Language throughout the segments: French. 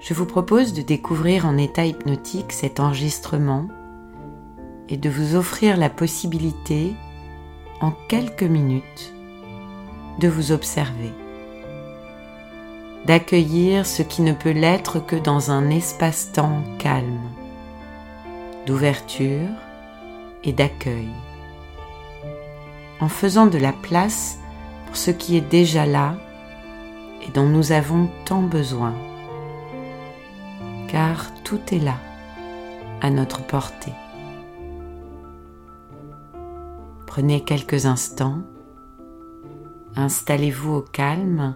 je vous propose de découvrir en état hypnotique cet enregistrement et de vous offrir la possibilité, en quelques minutes, de vous observer, d'accueillir ce qui ne peut l'être que dans un espace-temps calme, d'ouverture et d'accueil, en faisant de la place pour ce qui est déjà là et dont nous avons tant besoin car tout est là, à notre portée. Prenez quelques instants, installez-vous au calme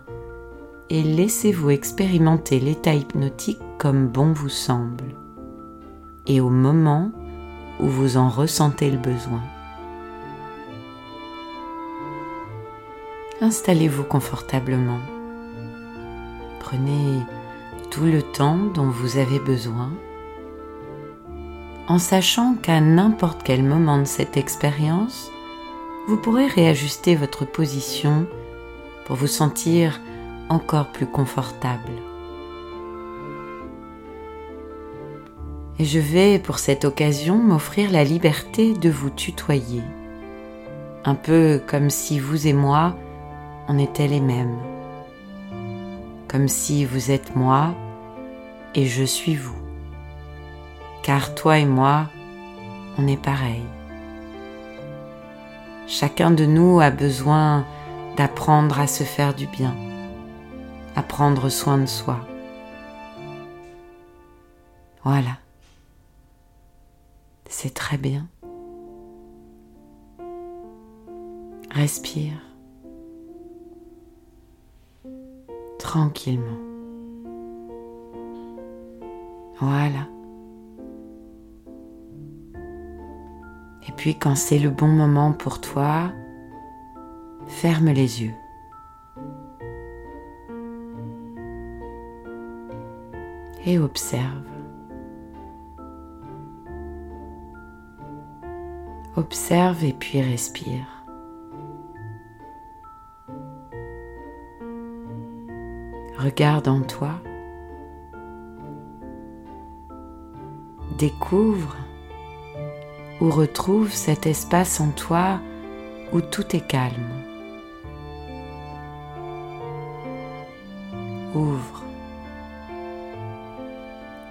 et laissez-vous expérimenter l'état hypnotique comme bon vous semble et au moment où vous en ressentez le besoin. Installez-vous confortablement. Prenez tout le temps dont vous avez besoin, en sachant qu'à n'importe quel moment de cette expérience, vous pourrez réajuster votre position pour vous sentir encore plus confortable. Et je vais pour cette occasion m'offrir la liberté de vous tutoyer, un peu comme si vous et moi, on était les mêmes comme si vous êtes moi et je suis vous. Car toi et moi, on est pareil. Chacun de nous a besoin d'apprendre à se faire du bien, à prendre soin de soi. Voilà. C'est très bien. Respire. tranquillement. Voilà. Et puis quand c'est le bon moment pour toi, ferme les yeux. Et observe. Observe et puis respire. Regarde en toi. Découvre ou retrouve cet espace en toi où tout est calme. Ouvre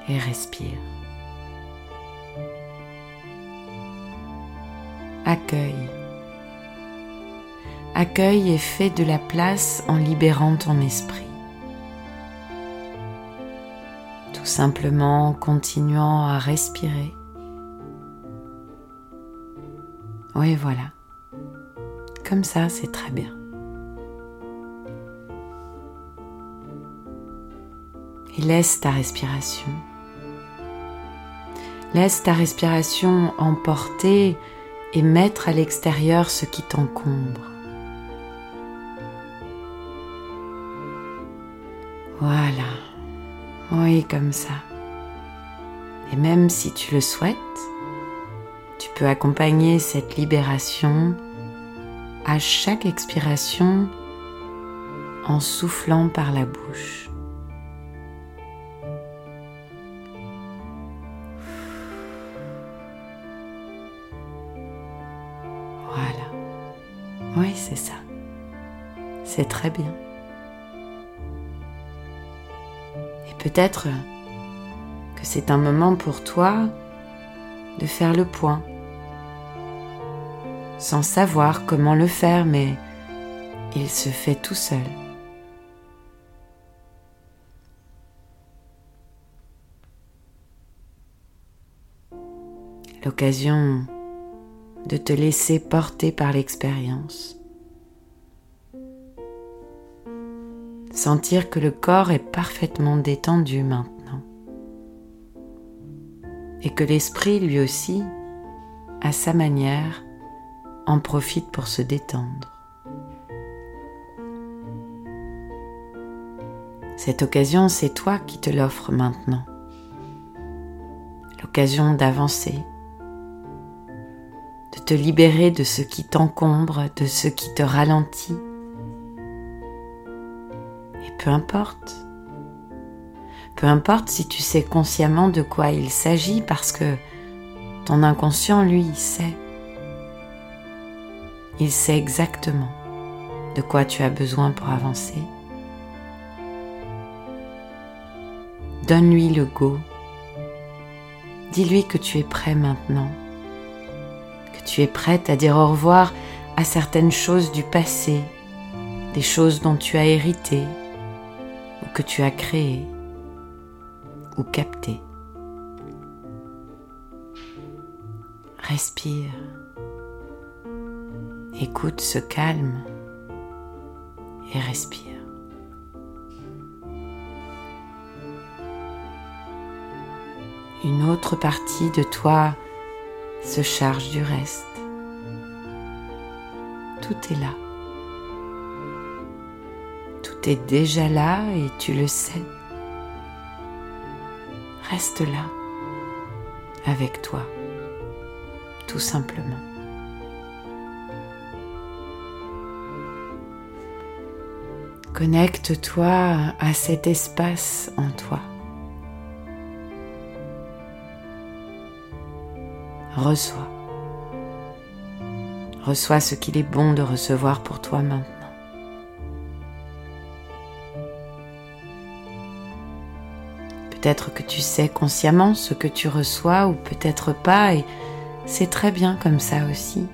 et respire. Accueille. Accueille et fais de la place en libérant ton esprit. Simplement en continuant à respirer. Oui, voilà. Comme ça, c'est très bien. Et laisse ta respiration. Laisse ta respiration emporter et mettre à l'extérieur ce qui t'encombre. Voilà. Oui, comme ça. Et même si tu le souhaites, tu peux accompagner cette libération à chaque expiration en soufflant par la bouche. Voilà. Oui, c'est ça. C'est très bien. Peut-être que c'est un moment pour toi de faire le point, sans savoir comment le faire, mais il se fait tout seul. L'occasion de te laisser porter par l'expérience. Sentir que le corps est parfaitement détendu maintenant et que l'esprit lui aussi, à sa manière, en profite pour se détendre. Cette occasion, c'est toi qui te l'offres maintenant. L'occasion d'avancer, de te libérer de ce qui t'encombre, de ce qui te ralentit. Peu importe, peu importe si tu sais consciemment de quoi il s'agit parce que ton inconscient, lui, sait. Il sait exactement de quoi tu as besoin pour avancer. Donne-lui le go. Dis-lui que tu es prêt maintenant, que tu es prête à dire au revoir à certaines choses du passé, des choses dont tu as hérité que tu as créées ou captées. Respire. Écoute ce calme et respire. une autre partie de toi se charge du reste. Tout est là. Est déjà là et tu le sais. Reste là, avec toi, tout simplement. Connecte-toi à cet espace en toi. reçois. Reçois ce qu'il est bon de recevoir pour toi maintenant. Peut-être que tu sais consciemment ce que tu reçois ou peut-être pas et c'est très bien comme ça aussi.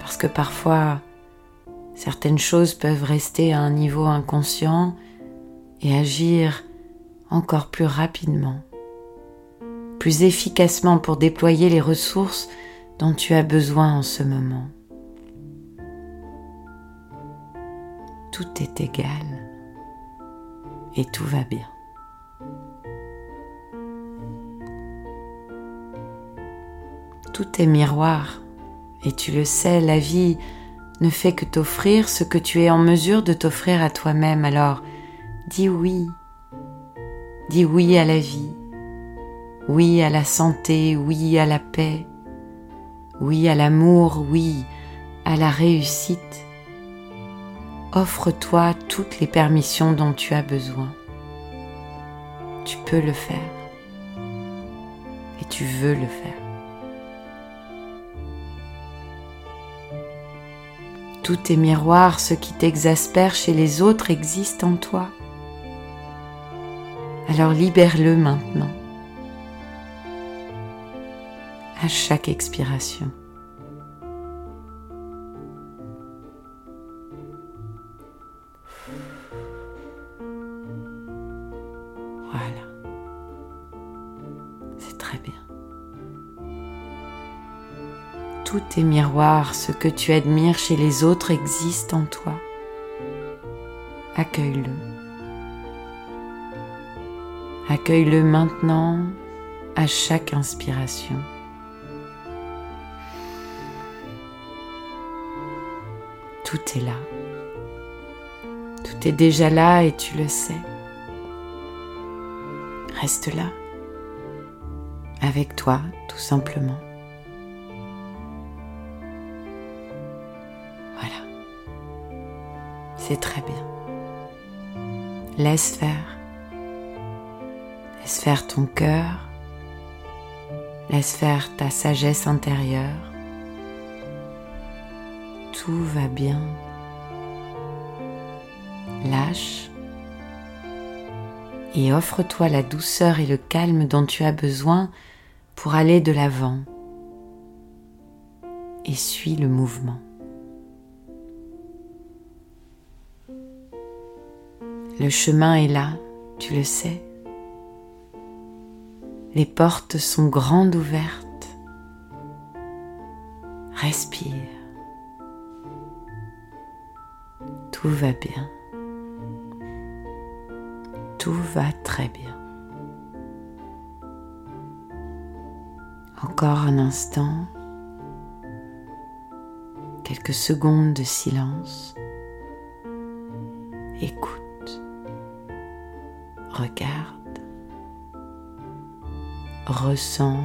Parce que parfois, certaines choses peuvent rester à un niveau inconscient et agir encore plus rapidement plus efficacement pour déployer les ressources dont tu as besoin en ce moment. Tout est égal et tout va bien. Tout est miroir et tu le sais, la vie ne fait que t'offrir ce que tu es en mesure de t'offrir à toi-même. Alors dis oui, dis oui à la vie, oui à la santé, oui à la paix, oui à l'amour, oui à la réussite. Offre-toi toutes les permissions dont tu as besoin. Tu peux le faire et tu veux le faire. Tous tes miroirs, ce qui t'exaspère chez les autres existe en toi. Alors libère-le maintenant. à chaque expiration. Tous tes miroirs, ce que tu admires chez les autres existe en toi. Accueille-le. Accueille-le maintenant à chaque inspiration. Tout est là. Tout est déjà là et tu le sais. Reste là. Avec toi, tout simplement. Voilà. C'est très bien. Laisse faire. Laisse faire ton cœur. Laisse faire ta sagesse intérieure tout va bien. Lâche et offre-toi la douceur et le calme dont tu as besoin pour aller de l'avant et suis le mouvement. Le chemin est là, tu le sais. Les portes sont grandes ouvertes. Respire Tout va bien. Tout va très bien. Encore un instant, quelques secondes de silence. Écoute, regarde, ressens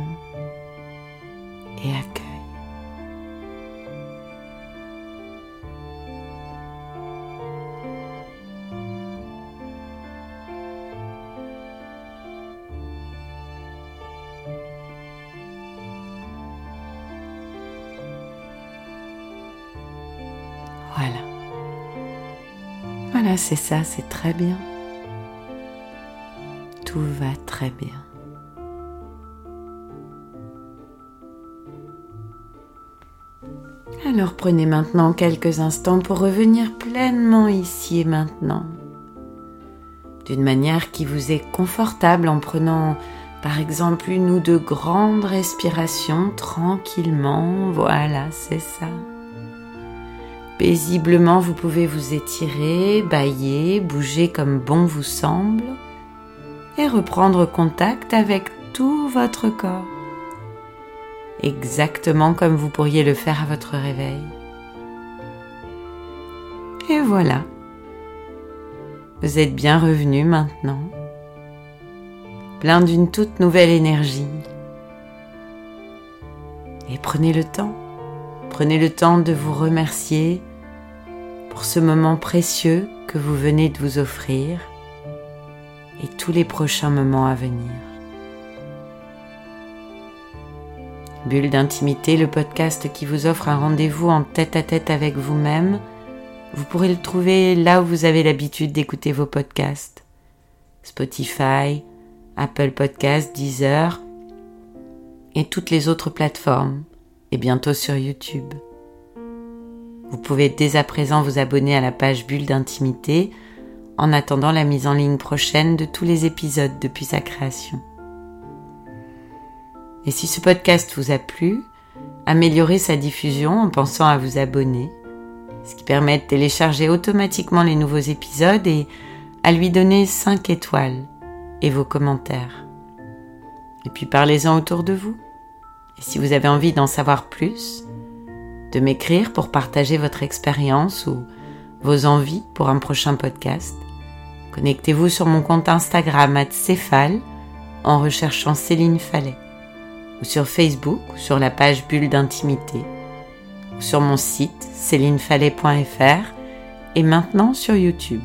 et accueille. Voilà. Voilà, c'est ça, c'est très bien. Va très bien. Alors prenez maintenant quelques instants pour revenir pleinement ici et maintenant, d'une manière qui vous est confortable en prenant par exemple une ou deux grandes respirations tranquillement. Voilà, c'est ça. Paisiblement, vous pouvez vous étirer, bailler, bouger comme bon vous semble et reprendre contact avec tout votre corps, exactement comme vous pourriez le faire à votre réveil. Et voilà, vous êtes bien revenu maintenant, plein d'une toute nouvelle énergie. Et prenez le temps, prenez le temps de vous remercier pour ce moment précieux que vous venez de vous offrir et tous les prochains moments à venir. Bulle d'intimité, le podcast qui vous offre un rendez-vous en tête-à-tête avec vous-même. Vous pourrez le trouver là où vous avez l'habitude d'écouter vos podcasts. Spotify, Apple Podcasts, Deezer et toutes les autres plateformes et bientôt sur YouTube. Vous pouvez dès à présent vous abonner à la page Bulle d'intimité en attendant la mise en ligne prochaine de tous les épisodes depuis sa création. Et si ce podcast vous a plu, améliorez sa diffusion en pensant à vous abonner, ce qui permet de télécharger automatiquement les nouveaux épisodes et à lui donner 5 étoiles et vos commentaires. Et puis parlez-en autour de vous. Et si vous avez envie d'en savoir plus, de m'écrire pour partager votre expérience ou vos envies pour un prochain podcast, connectez-vous sur mon compte Instagram Céphale en recherchant Céline Fallet, ou sur Facebook ou sur la page Bulle d'intimité, ou sur mon site célinefallet.fr et maintenant sur YouTube.